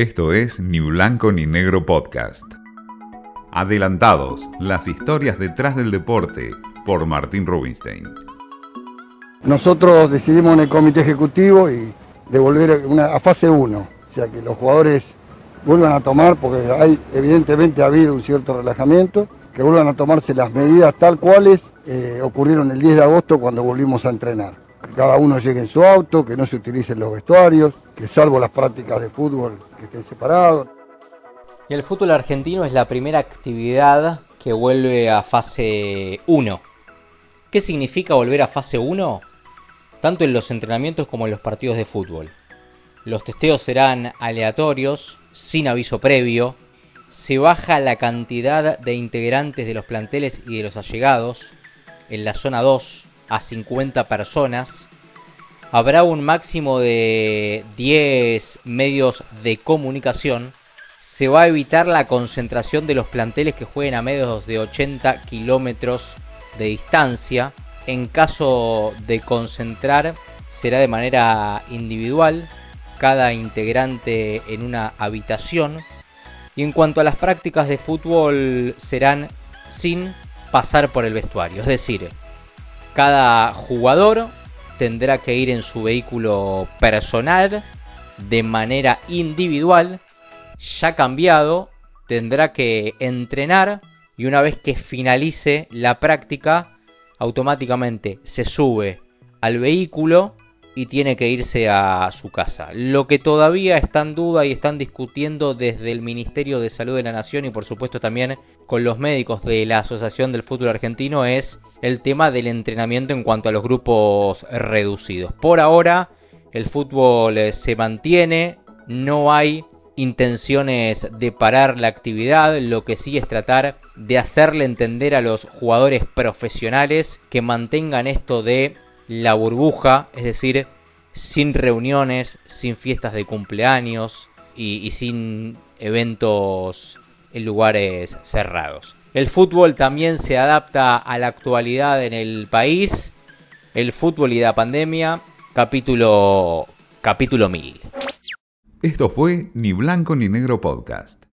Esto es Ni Blanco ni Negro Podcast. Adelantados, las historias detrás del deporte, por Martín Rubinstein. Nosotros decidimos en el comité ejecutivo y devolver a fase 1, o sea que los jugadores vuelvan a tomar, porque hay evidentemente ha habido un cierto relajamiento, que vuelvan a tomarse las medidas tal cuales eh, ocurrieron el 10 de agosto cuando volvimos a entrenar. Cada uno llegue en su auto, que no se utilicen los vestuarios, que salvo las prácticas de fútbol que estén separados. Y el fútbol argentino es la primera actividad que vuelve a fase 1. ¿Qué significa volver a fase 1? Tanto en los entrenamientos como en los partidos de fútbol. Los testeos serán aleatorios, sin aviso previo, se baja la cantidad de integrantes de los planteles y de los allegados en la zona 2 a 50 personas. Habrá un máximo de 10 medios de comunicación. Se va a evitar la concentración de los planteles que jueguen a medios de 80 kilómetros de distancia. En caso de concentrar, será de manera individual, cada integrante en una habitación. Y en cuanto a las prácticas de fútbol, serán sin pasar por el vestuario. Es decir, cada jugador tendrá que ir en su vehículo personal de manera individual. Ya cambiado, tendrá que entrenar y una vez que finalice la práctica, automáticamente se sube al vehículo y tiene que irse a su casa. Lo que todavía está en duda y están discutiendo desde el Ministerio de Salud de la Nación y por supuesto también con los médicos de la Asociación del Fútbol Argentino es el tema del entrenamiento en cuanto a los grupos reducidos. Por ahora el fútbol eh, se mantiene, no hay intenciones de parar la actividad, lo que sí es tratar de hacerle entender a los jugadores profesionales que mantengan esto de la burbuja, es decir, sin reuniones, sin fiestas de cumpleaños y, sin eventos en lugares cerrados. El fútbol también se adapta a la actualidad en el país. El fútbol y la pandemia, capítulo capítulo 1000. Esto fue Ni Blanco ni Negro Podcast.